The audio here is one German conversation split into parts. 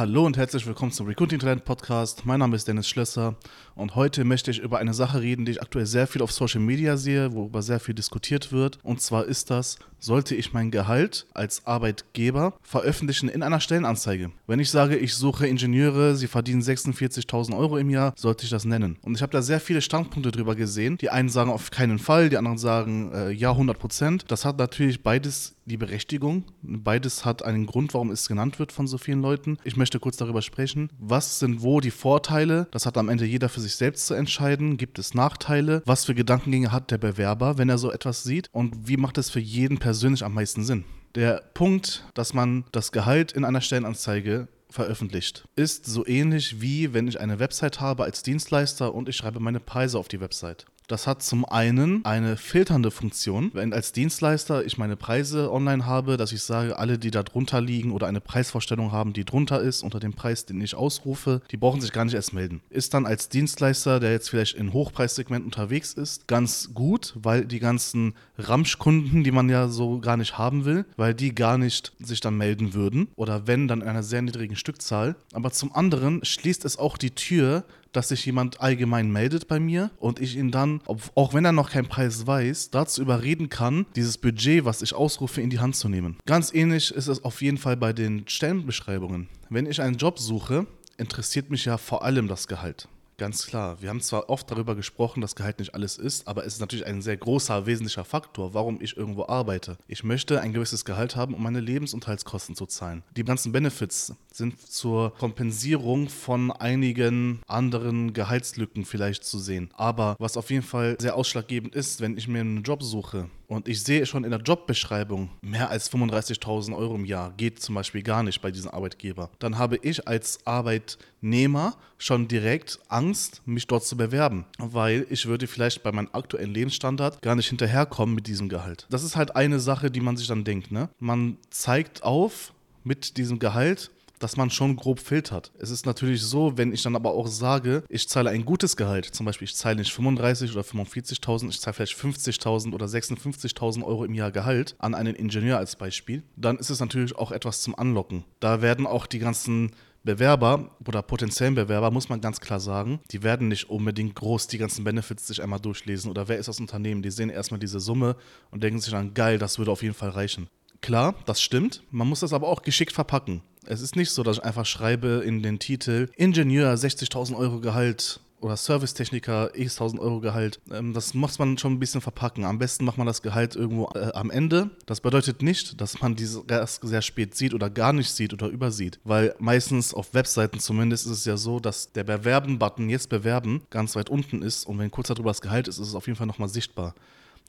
Hallo und herzlich willkommen zum Recruiting Talent Podcast. Mein Name ist Dennis Schlösser und heute möchte ich über eine Sache reden, die ich aktuell sehr viel auf Social Media sehe, worüber sehr viel diskutiert wird. Und zwar ist das, sollte ich mein Gehalt als Arbeitgeber veröffentlichen in einer Stellenanzeige? Wenn ich sage, ich suche Ingenieure, sie verdienen 46.000 Euro im Jahr, sollte ich das nennen. Und ich habe da sehr viele Standpunkte drüber gesehen. Die einen sagen auf keinen Fall, die anderen sagen äh, ja 100 Prozent. Das hat natürlich beides die Berechtigung. Beides hat einen Grund, warum es genannt wird von so vielen Leuten. Ich möchte kurz darüber sprechen. Was sind wo die Vorteile? Das hat am Ende jeder für sich selbst zu entscheiden. Gibt es Nachteile? Was für Gedankengänge hat der Bewerber, wenn er so etwas sieht? Und wie macht es für jeden persönlich am meisten Sinn? Der Punkt, dass man das Gehalt in einer Stellenanzeige veröffentlicht. Ist so ähnlich wie wenn ich eine Website habe als Dienstleister und ich schreibe meine Preise auf die Website. Das hat zum einen eine filternde Funktion. Wenn als Dienstleister ich meine Preise online habe, dass ich sage, alle, die da drunter liegen oder eine Preisvorstellung haben, die drunter ist, unter dem Preis, den ich ausrufe, die brauchen sich gar nicht erst melden. Ist dann als Dienstleister, der jetzt vielleicht in Hochpreissegment unterwegs ist, ganz gut, weil die ganzen Ramschkunden, die man ja so gar nicht haben will, weil die gar nicht sich dann melden würden oder wenn, dann in einer sehr niedrigen Stückzahl. Aber zum anderen schließt es auch die Tür dass sich jemand allgemein meldet bei mir und ich ihn dann, auch wenn er noch keinen Preis weiß, dazu überreden kann, dieses Budget, was ich ausrufe, in die Hand zu nehmen. Ganz ähnlich ist es auf jeden Fall bei den Stellenbeschreibungen. Wenn ich einen Job suche, interessiert mich ja vor allem das Gehalt. Ganz klar. Wir haben zwar oft darüber gesprochen, dass Gehalt nicht alles ist, aber es ist natürlich ein sehr großer, wesentlicher Faktor, warum ich irgendwo arbeite. Ich möchte ein gewisses Gehalt haben, um meine Lebensunterhaltskosten zu zahlen. Die ganzen Benefits sind zur Kompensierung von einigen anderen Gehaltslücken vielleicht zu sehen. Aber was auf jeden Fall sehr ausschlaggebend ist, wenn ich mir einen Job suche, und ich sehe schon in der Jobbeschreibung, mehr als 35.000 Euro im Jahr geht zum Beispiel gar nicht bei diesem Arbeitgeber. Dann habe ich als Arbeitnehmer schon direkt Angst, mich dort zu bewerben, weil ich würde vielleicht bei meinem aktuellen Lebensstandard gar nicht hinterherkommen mit diesem Gehalt. Das ist halt eine Sache, die man sich dann denkt. Ne? Man zeigt auf mit diesem Gehalt, dass man schon grob filtert. Es ist natürlich so, wenn ich dann aber auch sage, ich zahle ein gutes Gehalt, zum Beispiel ich zahle nicht 35 oder 45.000, ich zahle vielleicht 50.000 oder 56.000 Euro im Jahr Gehalt an einen Ingenieur als Beispiel, dann ist es natürlich auch etwas zum Anlocken. Da werden auch die ganzen Bewerber oder potenziellen Bewerber, muss man ganz klar sagen, die werden nicht unbedingt groß die ganzen Benefits sich einmal durchlesen oder wer ist das Unternehmen. Die sehen erstmal diese Summe und denken sich dann, geil, das würde auf jeden Fall reichen. Klar, das stimmt. Man muss das aber auch geschickt verpacken. Es ist nicht so, dass ich einfach schreibe in den Titel Ingenieur 60.000 Euro Gehalt oder Servicetechniker x 1000 Euro Gehalt. Ähm, das muss man schon ein bisschen verpacken. Am besten macht man das Gehalt irgendwo äh, am Ende. Das bedeutet nicht, dass man diese erst sehr spät sieht oder gar nicht sieht oder übersieht. Weil meistens auf Webseiten zumindest ist es ja so, dass der Bewerben-Button jetzt bewerben ganz weit unten ist und wenn kurz darüber das Gehalt ist, ist es auf jeden Fall nochmal sichtbar.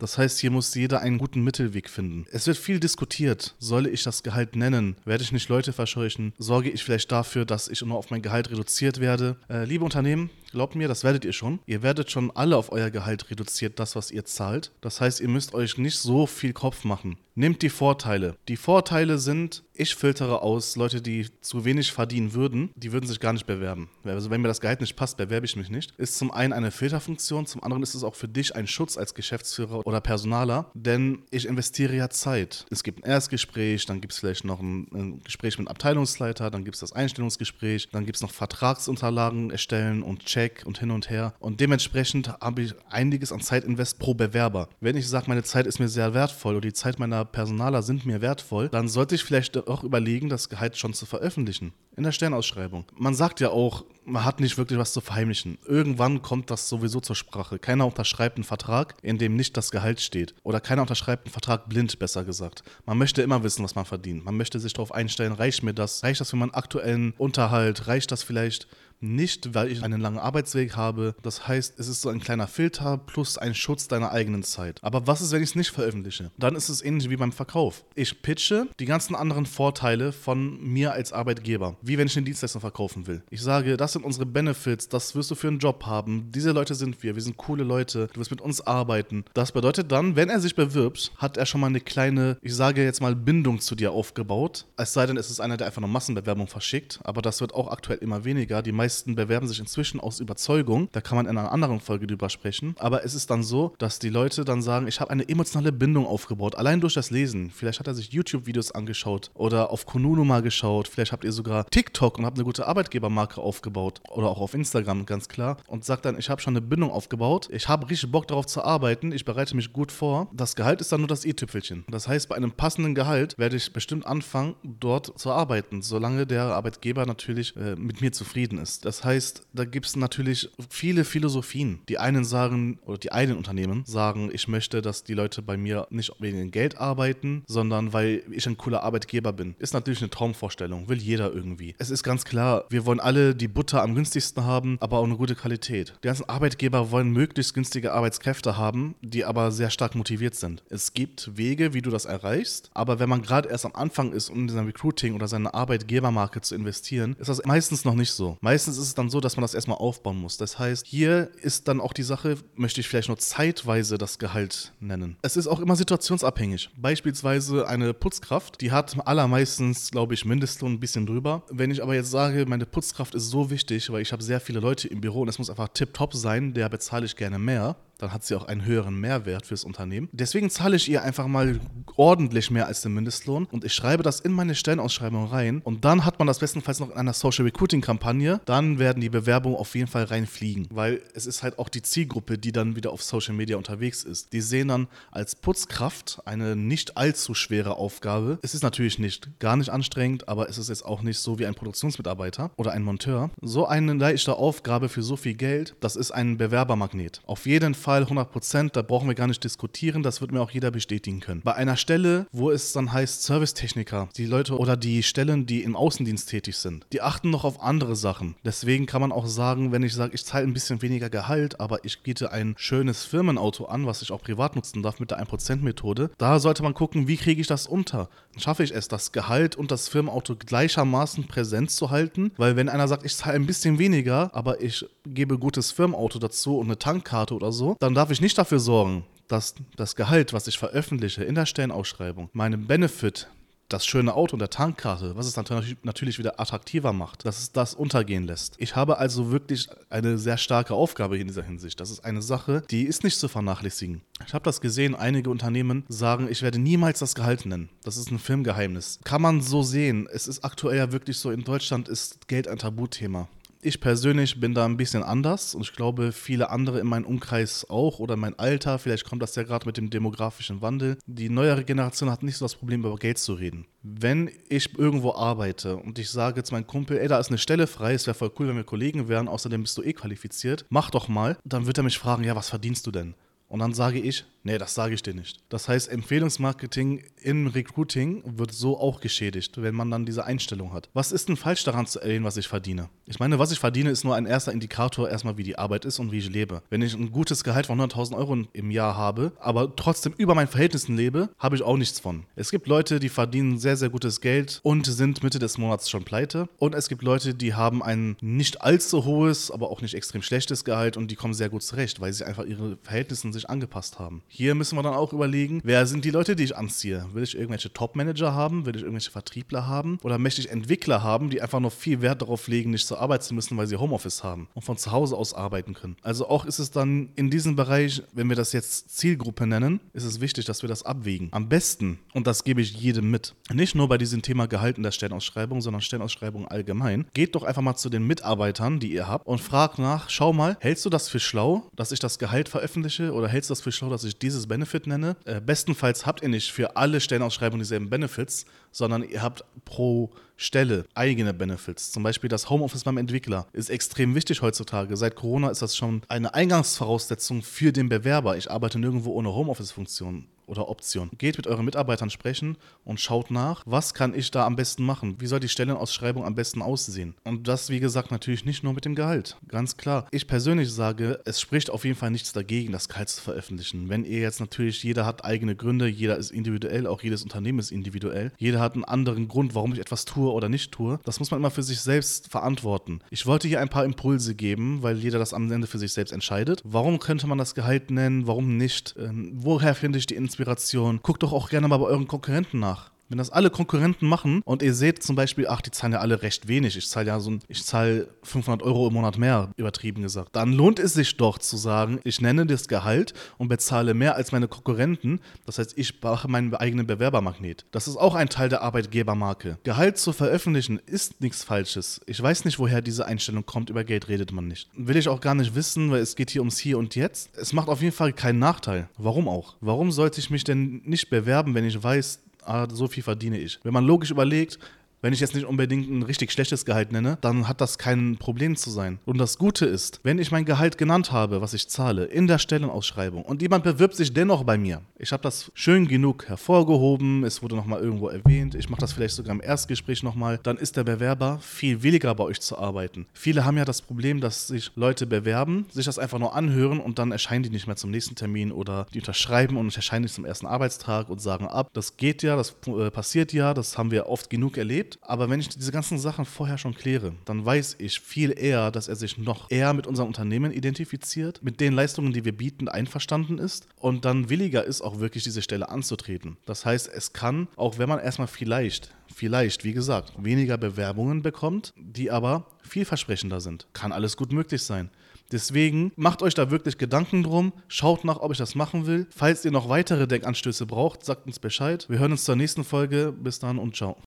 Das heißt, hier muss jeder einen guten Mittelweg finden. Es wird viel diskutiert. Soll ich das Gehalt nennen? Werde ich nicht Leute verscheuchen? Sorge ich vielleicht dafür, dass ich nur auf mein Gehalt reduziert werde? Äh, liebe Unternehmen, Glaubt mir, das werdet ihr schon. Ihr werdet schon alle auf euer Gehalt reduziert, das, was ihr zahlt. Das heißt, ihr müsst euch nicht so viel Kopf machen. Nehmt die Vorteile. Die Vorteile sind, ich filtere aus Leute, die zu wenig verdienen würden, die würden sich gar nicht bewerben. Also wenn mir das Gehalt nicht passt, bewerbe ich mich nicht. Ist zum einen eine Filterfunktion, zum anderen ist es auch für dich ein Schutz als Geschäftsführer oder Personaler, denn ich investiere ja Zeit. Es gibt ein Erstgespräch, dann gibt es vielleicht noch ein, ein Gespräch mit dem Abteilungsleiter, dann gibt es das Einstellungsgespräch, dann gibt es noch Vertragsunterlagen erstellen und checken Check und hin und her. Und dementsprechend habe ich einiges an Zeitinvest pro Bewerber. Wenn ich sage, meine Zeit ist mir sehr wertvoll oder die Zeit meiner Personaler sind mir wertvoll, dann sollte ich vielleicht auch überlegen, das Gehalt schon zu veröffentlichen in der Sternausschreibung. Man sagt ja auch, man hat nicht wirklich was zu verheimlichen. Irgendwann kommt das sowieso zur Sprache. Keiner unterschreibt einen Vertrag, in dem nicht das Gehalt steht. Oder keiner unterschreibt einen Vertrag blind, besser gesagt. Man möchte immer wissen, was man verdient. Man möchte sich darauf einstellen, reicht mir das? Reicht das für meinen aktuellen Unterhalt? Reicht das vielleicht nicht, weil ich einen langen Arbeitsweg habe. Das heißt, es ist so ein kleiner Filter plus ein Schutz deiner eigenen Zeit. Aber was ist, wenn ich es nicht veröffentliche? Dann ist es ähnlich wie beim Verkauf. Ich pitche die ganzen anderen Vorteile von mir als Arbeitgeber, wie wenn ich eine Dienstleistung verkaufen will. Ich sage, das sind unsere Benefits, das wirst du für einen Job haben. Diese Leute sind wir, wir sind coole Leute, du wirst mit uns arbeiten. Das bedeutet dann, wenn er sich bewirbt, hat er schon mal eine kleine, ich sage jetzt mal, Bindung zu dir aufgebaut. Es sei denn, es ist einer, der einfach eine Massenbewerbung verschickt, aber das wird auch aktuell immer weniger. Die meisten bewerben sich inzwischen aus Überzeugung. Da kann man in einer anderen Folge drüber sprechen. Aber es ist dann so, dass die Leute dann sagen, ich habe eine emotionale Bindung aufgebaut, allein durch das Lesen. Vielleicht hat er sich YouTube-Videos angeschaut oder auf Konunu mal geschaut. Vielleicht habt ihr sogar TikTok und habe eine gute Arbeitgebermarke aufgebaut oder auch auf Instagram, ganz klar, und sage dann, ich habe schon eine Bindung aufgebaut, ich habe richtig Bock darauf zu arbeiten, ich bereite mich gut vor. Das Gehalt ist dann nur das i-Tüpfelchen. Das heißt, bei einem passenden Gehalt werde ich bestimmt anfangen, dort zu arbeiten, solange der Arbeitgeber natürlich äh, mit mir zufrieden ist. Das heißt, da gibt es natürlich viele Philosophien. Die einen sagen, oder die einen Unternehmen sagen, ich möchte, dass die Leute bei mir nicht wegen Geld arbeiten, sondern weil ich ein cooler Arbeitgeber bin. Ist natürlich eine Traumvorstellung, will jeder irgendwie. Es ist ganz klar, wir wollen alle die Butter am günstigsten haben, aber auch eine gute Qualität. Die ganzen Arbeitgeber wollen möglichst günstige Arbeitskräfte haben, die aber sehr stark motiviert sind. Es gibt Wege, wie du das erreichst, aber wenn man gerade erst am Anfang ist, um in sein Recruiting oder seine Arbeitgebermarke zu investieren, ist das meistens noch nicht so. Meistens ist es dann so, dass man das erstmal aufbauen muss. Das heißt, hier ist dann auch die Sache, möchte ich vielleicht nur zeitweise das Gehalt nennen. Es ist auch immer situationsabhängig. Beispielsweise eine Putzkraft, die hat allermeistens, glaube ich, Mindestlohn ein bisschen drüber. Wenn ich aber jetzt sage, meine Putzkraft ist so wichtig, weil ich habe sehr viele Leute im Büro und es muss einfach tipptopp sein, der bezahle ich gerne mehr dann hat sie auch einen höheren Mehrwert fürs Unternehmen. Deswegen zahle ich ihr einfach mal ordentlich mehr als den Mindestlohn und ich schreibe das in meine Stellenausschreibung rein und dann hat man das bestenfalls noch in einer Social Recruiting Kampagne. Dann werden die Bewerbungen auf jeden Fall reinfliegen, weil es ist halt auch die Zielgruppe, die dann wieder auf Social Media unterwegs ist. Die sehen dann als Putzkraft eine nicht allzu schwere Aufgabe. Es ist natürlich nicht gar nicht anstrengend, aber es ist jetzt auch nicht so wie ein Produktionsmitarbeiter oder ein Monteur. So eine leichte Aufgabe für so viel Geld, das ist ein Bewerbermagnet. Auf jeden Fall Fall 100 Prozent, da brauchen wir gar nicht diskutieren, das wird mir auch jeder bestätigen können. Bei einer Stelle, wo es dann heißt Servicetechniker, die Leute oder die Stellen, die im Außendienst tätig sind, die achten noch auf andere Sachen. Deswegen kann man auch sagen, wenn ich sage, ich zahle ein bisschen weniger Gehalt, aber ich biete ein schönes Firmenauto an, was ich auch privat nutzen darf mit der 1%-Methode, da sollte man gucken, wie kriege ich das unter? Schaffe ich es, das Gehalt und das Firmenauto gleichermaßen präsent zu halten? Weil wenn einer sagt, ich zahle ein bisschen weniger, aber ich gebe gutes Firmenauto dazu und eine Tankkarte oder so, dann darf ich nicht dafür sorgen, dass das Gehalt, was ich veröffentliche in der Stellenausschreibung, meinem Benefit, das schöne Auto und der Tankkarte, was es natürlich wieder attraktiver macht, dass es das untergehen lässt. Ich habe also wirklich eine sehr starke Aufgabe in dieser Hinsicht. Das ist eine Sache, die ist nicht zu vernachlässigen. Ich habe das gesehen, einige Unternehmen sagen, ich werde niemals das Gehalt nennen. Das ist ein Filmgeheimnis. Kann man so sehen. Es ist aktuell ja wirklich so, in Deutschland ist Geld ein Tabuthema. Ich persönlich bin da ein bisschen anders und ich glaube, viele andere in meinem Umkreis auch oder mein Alter, vielleicht kommt das ja gerade mit dem demografischen Wandel. Die neuere Generation hat nicht so das Problem, über Geld zu reden. Wenn ich irgendwo arbeite und ich sage jetzt meinem Kumpel, ey, da ist eine Stelle frei, es wäre voll cool, wenn wir Kollegen wären, außerdem bist du eh qualifiziert, mach doch mal, dann wird er mich fragen, ja, was verdienst du denn? Und dann sage ich, nee, das sage ich dir nicht. Das heißt, Empfehlungsmarketing im Recruiting wird so auch geschädigt, wenn man dann diese Einstellung hat. Was ist denn falsch daran zu erwähnen, was ich verdiene? Ich meine, was ich verdiene, ist nur ein erster Indikator erstmal, wie die Arbeit ist und wie ich lebe. Wenn ich ein gutes Gehalt von 100.000 Euro im Jahr habe, aber trotzdem über meinen Verhältnissen lebe, habe ich auch nichts von. Es gibt Leute, die verdienen sehr, sehr gutes Geld und sind Mitte des Monats schon pleite. Und es gibt Leute, die haben ein nicht allzu hohes, aber auch nicht extrem schlechtes Gehalt und die kommen sehr gut zurecht, weil sie einfach ihre Verhältnisse sich sich angepasst haben. Hier müssen wir dann auch überlegen, wer sind die Leute, die ich anziehe? Will ich irgendwelche Top-Manager haben? Will ich irgendwelche Vertriebler haben? Oder möchte ich Entwickler haben, die einfach noch viel Wert darauf legen, nicht zur Arbeit zu müssen, weil sie Homeoffice haben und von zu Hause aus arbeiten können? Also auch ist es dann in diesem Bereich, wenn wir das jetzt Zielgruppe nennen, ist es wichtig, dass wir das abwägen. Am besten, und das gebe ich jedem mit, nicht nur bei diesem Thema Gehalt in der Stellenausschreibung, sondern Stellenausschreibung allgemein, geht doch einfach mal zu den Mitarbeitern, die ihr habt und fragt nach, schau mal, hältst du das für schlau, dass ich das Gehalt veröffentliche oder hältst du das für schlau, dass ich dieses Benefit nenne? Äh, bestenfalls habt ihr nicht für alle Stellenausschreibungen dieselben Benefits, sondern ihr habt pro Stelle eigene Benefits. Zum Beispiel das Homeoffice beim Entwickler ist extrem wichtig heutzutage. Seit Corona ist das schon eine Eingangsvoraussetzung für den Bewerber. Ich arbeite nirgendwo ohne Homeoffice-Funktion oder Option. Geht mit euren Mitarbeitern sprechen und schaut nach, was kann ich da am besten machen? Wie soll die Stellenausschreibung am besten aussehen? Und das, wie gesagt, natürlich nicht nur mit dem Gehalt. Ganz klar. Ich persönlich sage, es spricht auf jeden Fall nichts dagegen, das Gehalt zu veröffentlichen. Wenn ihr jetzt natürlich, jeder hat eigene Gründe, jeder ist individuell, auch jedes Unternehmen ist individuell. Jeder hat einen anderen Grund, warum ich etwas tue oder nicht tue. Das muss man immer für sich selbst verantworten. Ich wollte hier ein paar Impulse geben, weil jeder das am Ende für sich selbst entscheidet. Warum könnte man das Gehalt nennen? Warum nicht? Ähm, woher finde ich die Inspiration? Inspiration. Guckt doch auch gerne mal bei euren Konkurrenten nach. Wenn das alle Konkurrenten machen und ihr seht zum Beispiel, ach, die zahlen ja alle recht wenig, ich zahle ja so ein, ich zahle 500 Euro im Monat mehr, übertrieben gesagt, dann lohnt es sich doch zu sagen, ich nenne das Gehalt und bezahle mehr als meine Konkurrenten. Das heißt, ich mache meinen eigenen Bewerbermagnet. Das ist auch ein Teil der Arbeitgebermarke. Gehalt zu veröffentlichen ist nichts Falsches. Ich weiß nicht, woher diese Einstellung kommt, über Geld redet man nicht. Will ich auch gar nicht wissen, weil es geht hier ums Hier und Jetzt. Es macht auf jeden Fall keinen Nachteil. Warum auch? Warum sollte ich mich denn nicht bewerben, wenn ich weiß, ah, so viel verdiene ich? Wenn man logisch überlegt, wenn ich jetzt nicht unbedingt ein richtig schlechtes Gehalt nenne, dann hat das kein Problem zu sein. Und das Gute ist, wenn ich mein Gehalt genannt habe, was ich zahle, in der Stellenausschreibung und jemand bewirbt sich dennoch bei mir, ich habe das schön genug hervorgehoben, es wurde nochmal irgendwo erwähnt, ich mache das vielleicht sogar im Erstgespräch nochmal, dann ist der Bewerber viel williger bei euch zu arbeiten. Viele haben ja das Problem, dass sich Leute bewerben, sich das einfach nur anhören und dann erscheinen die nicht mehr zum nächsten Termin oder die unterschreiben und erscheinen nicht zum ersten Arbeitstag und sagen ab. Das geht ja, das äh, passiert ja, das haben wir oft genug erlebt gibt. Aber wenn ich diese ganzen Sachen vorher schon kläre, dann weiß ich viel eher, dass er sich noch eher mit unserem Unternehmen identifiziert, mit den Leistungen, die wir bieten, einverstanden ist und dann williger ist, auch wirklich diese Stelle anzutreten. Das heißt, es kann, auch wenn man erstmal vielleicht vielleicht, wie gesagt, weniger Bewerbungen bekommt, die aber vielversprechender sind. Kann alles gut möglich sein. Deswegen macht euch da wirklich Gedanken drum, schaut nach, ob ich das machen will. Falls ihr noch weitere Denkanstöße braucht, sagt uns Bescheid. Wir hören uns zur nächsten Folge. Bis dann und ciao.